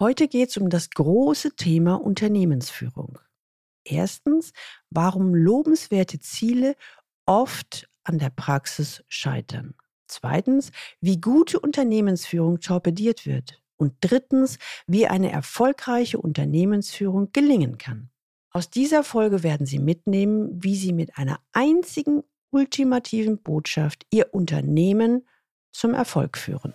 Heute geht es um das große Thema Unternehmensführung. Erstens, warum lobenswerte Ziele oft an der Praxis scheitern. Zweitens, wie gute Unternehmensführung torpediert wird. Und drittens, wie eine erfolgreiche Unternehmensführung gelingen kann. Aus dieser Folge werden Sie mitnehmen, wie Sie mit einer einzigen ultimativen Botschaft Ihr Unternehmen zum Erfolg führen.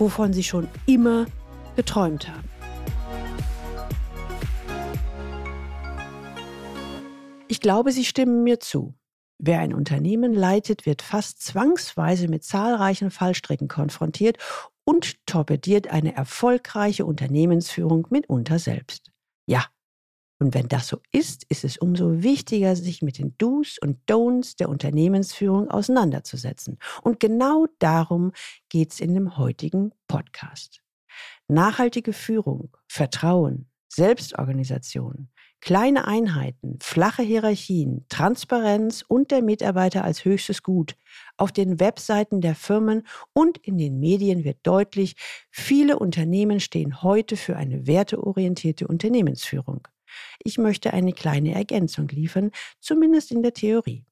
wovon sie schon immer geträumt haben. Ich glaube, Sie stimmen mir zu. Wer ein Unternehmen leitet, wird fast zwangsweise mit zahlreichen Fallstricken konfrontiert und torpediert eine erfolgreiche Unternehmensführung mitunter selbst. Ja, und wenn das so ist, ist es umso wichtiger, sich mit den Do's und Don'ts der Unternehmensführung auseinanderzusetzen. Und genau darum geht es in dem heutigen Podcast. Nachhaltige Führung, Vertrauen, Selbstorganisation, kleine Einheiten, flache Hierarchien, Transparenz und der Mitarbeiter als höchstes Gut. Auf den Webseiten der Firmen und in den Medien wird deutlich, viele Unternehmen stehen heute für eine werteorientierte Unternehmensführung. Ich möchte eine kleine Ergänzung liefern, zumindest in der Theorie.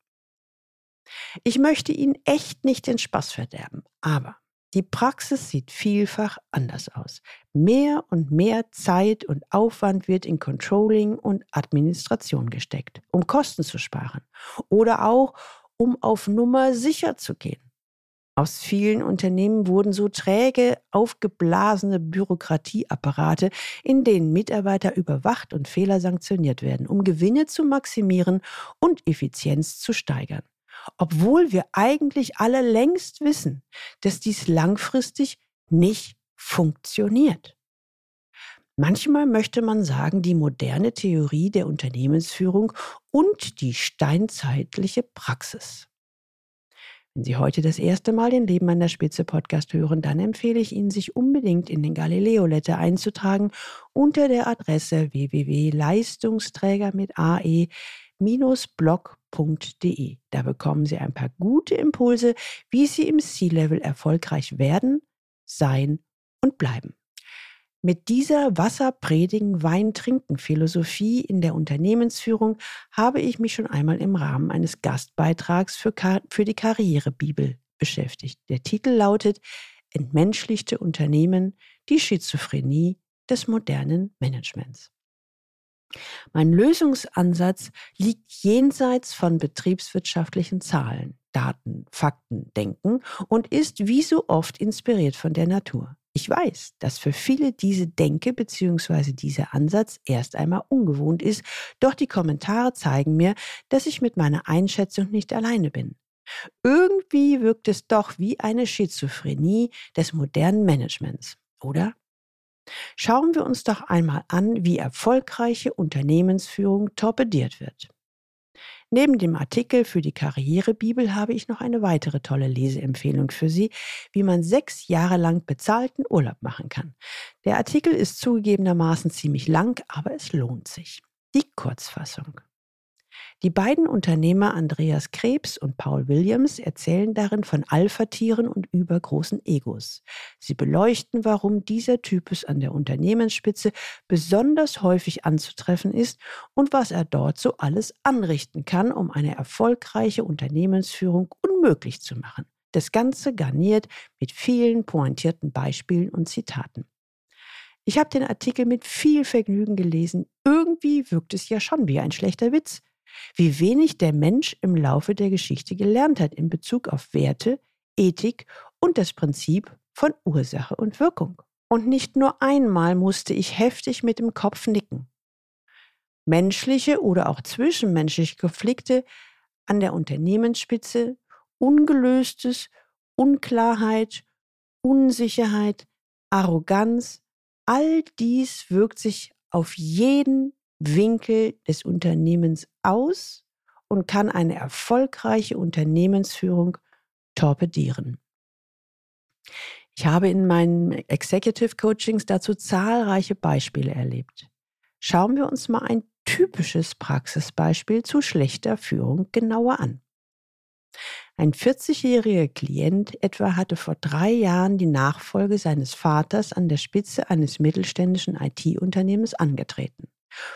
Ich möchte Ihnen echt nicht den Spaß verderben, aber die Praxis sieht vielfach anders aus. Mehr und mehr Zeit und Aufwand wird in Controlling und Administration gesteckt, um Kosten zu sparen oder auch um auf Nummer sicher zu gehen. Aus vielen Unternehmen wurden so träge, aufgeblasene Bürokratieapparate, in denen Mitarbeiter überwacht und Fehler sanktioniert werden, um Gewinne zu maximieren und Effizienz zu steigern. Obwohl wir eigentlich alle längst wissen, dass dies langfristig nicht funktioniert. Manchmal möchte man sagen, die moderne Theorie der Unternehmensführung und die steinzeitliche Praxis. Wenn Sie heute das erste Mal den Leben an der Spitze Podcast hören, dann empfehle ich Ihnen, sich unbedingt in den Galileo Letter einzutragen unter der Adresse www.leistungsträger mit ae blog.de. Da bekommen Sie ein paar gute Impulse, wie Sie im C-Level erfolgreich werden, sein und bleiben. Mit dieser Wasserpredigen, Weintrinken Philosophie in der Unternehmensführung habe ich mich schon einmal im Rahmen eines Gastbeitrags für, für die Karrierebibel beschäftigt. Der Titel lautet Entmenschlichte Unternehmen, die Schizophrenie des modernen Managements. Mein Lösungsansatz liegt jenseits von betriebswirtschaftlichen Zahlen, Daten, Fakten, Denken und ist wie so oft inspiriert von der Natur. Ich weiß, dass für viele diese Denke bzw. dieser Ansatz erst einmal ungewohnt ist, doch die Kommentare zeigen mir, dass ich mit meiner Einschätzung nicht alleine bin. Irgendwie wirkt es doch wie eine Schizophrenie des modernen Managements, oder? Schauen wir uns doch einmal an, wie erfolgreiche Unternehmensführung torpediert wird. Neben dem Artikel für die Karrierebibel habe ich noch eine weitere tolle Leseempfehlung für Sie, wie man sechs Jahre lang bezahlten Urlaub machen kann. Der Artikel ist zugegebenermaßen ziemlich lang, aber es lohnt sich. Die Kurzfassung. Die beiden Unternehmer Andreas Krebs und Paul Williams erzählen darin von Alpha-Tieren und übergroßen Egos. Sie beleuchten, warum dieser Typus an der Unternehmensspitze besonders häufig anzutreffen ist und was er dort so alles anrichten kann, um eine erfolgreiche Unternehmensführung unmöglich zu machen. Das Ganze garniert mit vielen pointierten Beispielen und Zitaten. Ich habe den Artikel mit viel Vergnügen gelesen. Irgendwie wirkt es ja schon wie ein schlechter Witz wie wenig der Mensch im Laufe der Geschichte gelernt hat in Bezug auf Werte, Ethik und das Prinzip von Ursache und Wirkung. Und nicht nur einmal musste ich heftig mit dem Kopf nicken. Menschliche oder auch zwischenmenschliche Konflikte an der Unternehmensspitze, ungelöstes, Unklarheit, Unsicherheit, Arroganz, all dies wirkt sich auf jeden Winkel des Unternehmens aus und kann eine erfolgreiche Unternehmensführung torpedieren. Ich habe in meinen Executive Coachings dazu zahlreiche Beispiele erlebt. Schauen wir uns mal ein typisches Praxisbeispiel zu schlechter Führung genauer an. Ein 40-jähriger Klient etwa hatte vor drei Jahren die Nachfolge seines Vaters an der Spitze eines mittelständischen IT-Unternehmens angetreten.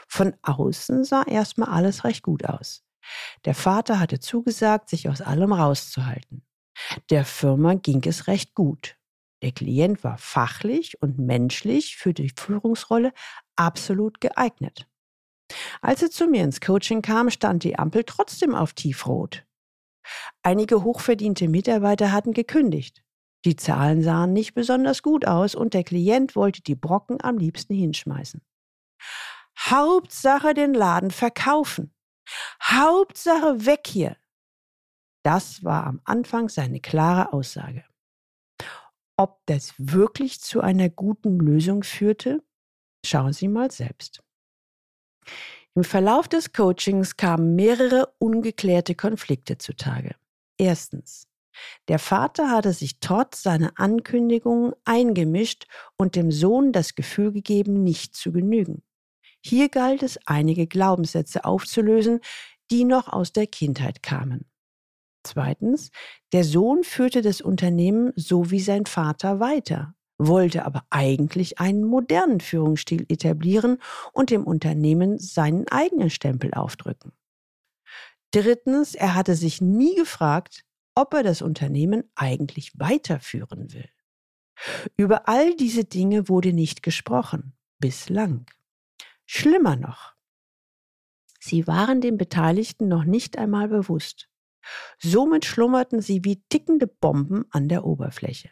Von außen sah erstmal alles recht gut aus. Der Vater hatte zugesagt, sich aus allem rauszuhalten. Der Firma ging es recht gut. Der Klient war fachlich und menschlich für die Führungsrolle absolut geeignet. Als er zu mir ins Coaching kam, stand die Ampel trotzdem auf tiefrot. Einige hochverdiente Mitarbeiter hatten gekündigt. Die Zahlen sahen nicht besonders gut aus und der Klient wollte die Brocken am liebsten hinschmeißen. Hauptsache den Laden verkaufen. Hauptsache weg hier. Das war am Anfang seine klare Aussage. Ob das wirklich zu einer guten Lösung führte, schauen Sie mal selbst. Im Verlauf des Coachings kamen mehrere ungeklärte Konflikte zutage. Erstens. Der Vater hatte sich trotz seiner Ankündigungen eingemischt und dem Sohn das Gefühl gegeben, nicht zu genügen. Hier galt es, einige Glaubenssätze aufzulösen, die noch aus der Kindheit kamen. Zweitens, der Sohn führte das Unternehmen so wie sein Vater weiter, wollte aber eigentlich einen modernen Führungsstil etablieren und dem Unternehmen seinen eigenen Stempel aufdrücken. Drittens, er hatte sich nie gefragt, ob er das Unternehmen eigentlich weiterführen will. Über all diese Dinge wurde nicht gesprochen, bislang. Schlimmer noch, sie waren den Beteiligten noch nicht einmal bewusst. Somit schlummerten sie wie tickende Bomben an der Oberfläche.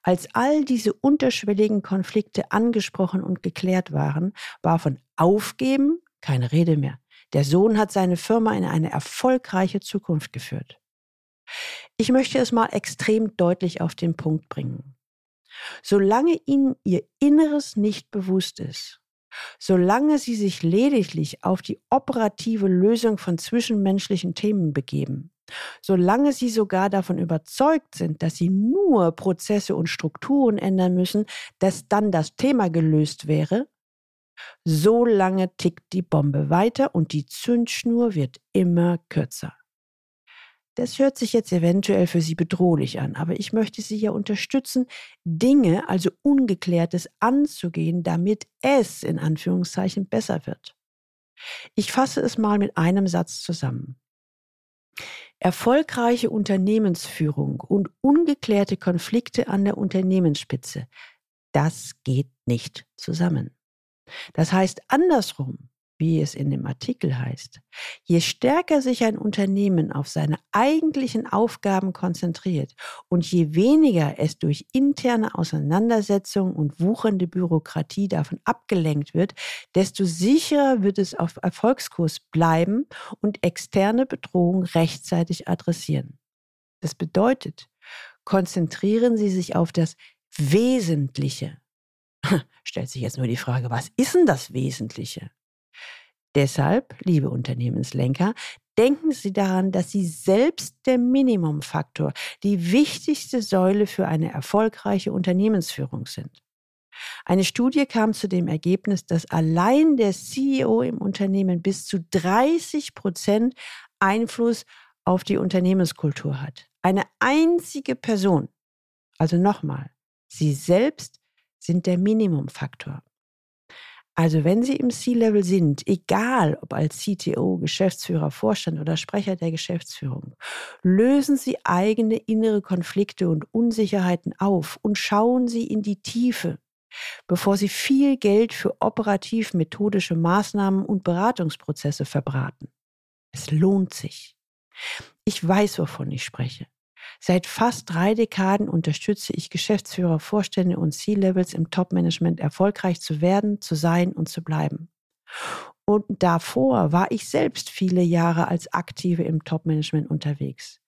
Als all diese unterschwelligen Konflikte angesprochen und geklärt waren, war von Aufgeben keine Rede mehr. Der Sohn hat seine Firma in eine erfolgreiche Zukunft geführt. Ich möchte es mal extrem deutlich auf den Punkt bringen. Solange Ihnen Ihr Inneres nicht bewusst ist, solange Sie sich lediglich auf die operative Lösung von zwischenmenschlichen Themen begeben, solange Sie sogar davon überzeugt sind, dass Sie nur Prozesse und Strukturen ändern müssen, dass dann das Thema gelöst wäre, so lange tickt die Bombe weiter und die Zündschnur wird immer kürzer. Das hört sich jetzt eventuell für Sie bedrohlich an, aber ich möchte Sie ja unterstützen, Dinge, also Ungeklärtes, anzugehen, damit es in Anführungszeichen besser wird. Ich fasse es mal mit einem Satz zusammen. Erfolgreiche Unternehmensführung und ungeklärte Konflikte an der Unternehmensspitze, das geht nicht zusammen. Das heißt andersrum, wie es in dem Artikel heißt, je stärker sich ein Unternehmen auf seine eigentlichen Aufgaben konzentriert und je weniger es durch interne Auseinandersetzungen und wuchernde Bürokratie davon abgelenkt wird, desto sicherer wird es auf Erfolgskurs bleiben und externe Bedrohungen rechtzeitig adressieren. Das bedeutet, konzentrieren Sie sich auf das Wesentliche. Stellt sich jetzt nur die Frage, was ist denn das Wesentliche? Deshalb, liebe Unternehmenslenker, denken Sie daran, dass Sie selbst der Minimumfaktor, die wichtigste Säule für eine erfolgreiche Unternehmensführung sind. Eine Studie kam zu dem Ergebnis, dass allein der CEO im Unternehmen bis zu 30 Prozent Einfluss auf die Unternehmenskultur hat. Eine einzige Person. Also nochmal, Sie selbst sind der Minimumfaktor. Also wenn Sie im C-Level sind, egal ob als CTO, Geschäftsführer, Vorstand oder Sprecher der Geschäftsführung, lösen Sie eigene innere Konflikte und Unsicherheiten auf und schauen Sie in die Tiefe, bevor Sie viel Geld für operativ-methodische Maßnahmen und Beratungsprozesse verbraten. Es lohnt sich. Ich weiß, wovon ich spreche. Seit fast drei Dekaden unterstütze ich Geschäftsführer, Vorstände und C-Levels im Top-Management erfolgreich zu werden, zu sein und zu bleiben. Und davor war ich selbst viele Jahre als Aktive im Top-Management unterwegs.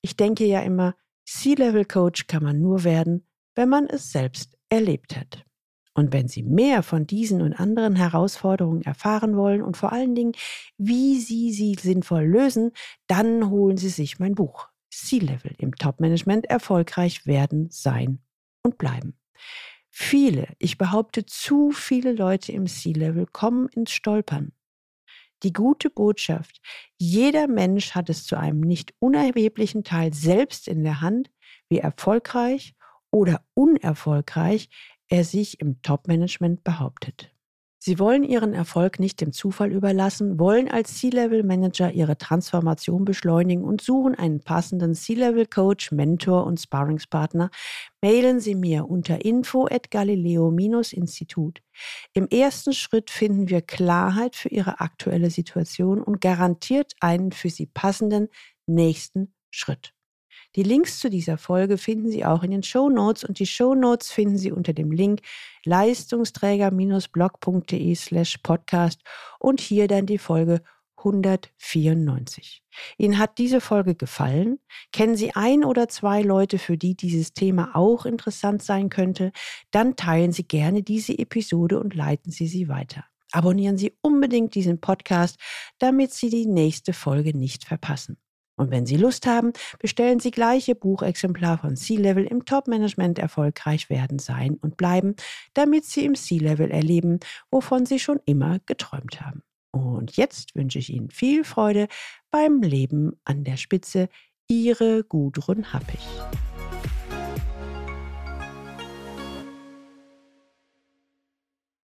Ich denke ja immer, C-Level-Coach kann man nur werden, wenn man es selbst erlebt hat. Und wenn Sie mehr von diesen und anderen Herausforderungen erfahren wollen und vor allen Dingen, wie Sie sie sinnvoll lösen, dann holen Sie sich mein Buch C-Level im Top-Management erfolgreich werden, sein und bleiben. Viele, ich behaupte zu viele Leute im C-Level kommen ins Stolpern. Die gute Botschaft, jeder Mensch hat es zu einem nicht unerheblichen Teil selbst in der Hand, wie erfolgreich oder unerfolgreich er sich im Top-Management behauptet. Sie wollen ihren Erfolg nicht dem Zufall überlassen, wollen als C-Level-Manager ihre Transformation beschleunigen und suchen einen passenden C-Level-Coach, Mentor und Sparringspartner. Mailen Sie mir unter info at galileo-institut. Im ersten Schritt finden wir Klarheit für Ihre aktuelle Situation und garantiert einen für Sie passenden nächsten Schritt. Die Links zu dieser Folge finden Sie auch in den Show Notes und die Show Notes finden Sie unter dem Link leistungsträger-blog.de slash podcast und hier dann die Folge 194. Ihnen hat diese Folge gefallen? Kennen Sie ein oder zwei Leute, für die dieses Thema auch interessant sein könnte? Dann teilen Sie gerne diese Episode und leiten Sie sie weiter. Abonnieren Sie unbedingt diesen Podcast, damit Sie die nächste Folge nicht verpassen. Und wenn Sie Lust haben, bestellen Sie gleich Ihr Buchexemplar von C-Level im Top-Management erfolgreich werden, sein und bleiben, damit Sie im C-Level erleben, wovon Sie schon immer geträumt haben. Und jetzt wünsche ich Ihnen viel Freude beim Leben an der Spitze. Ihre Gudrun Happig.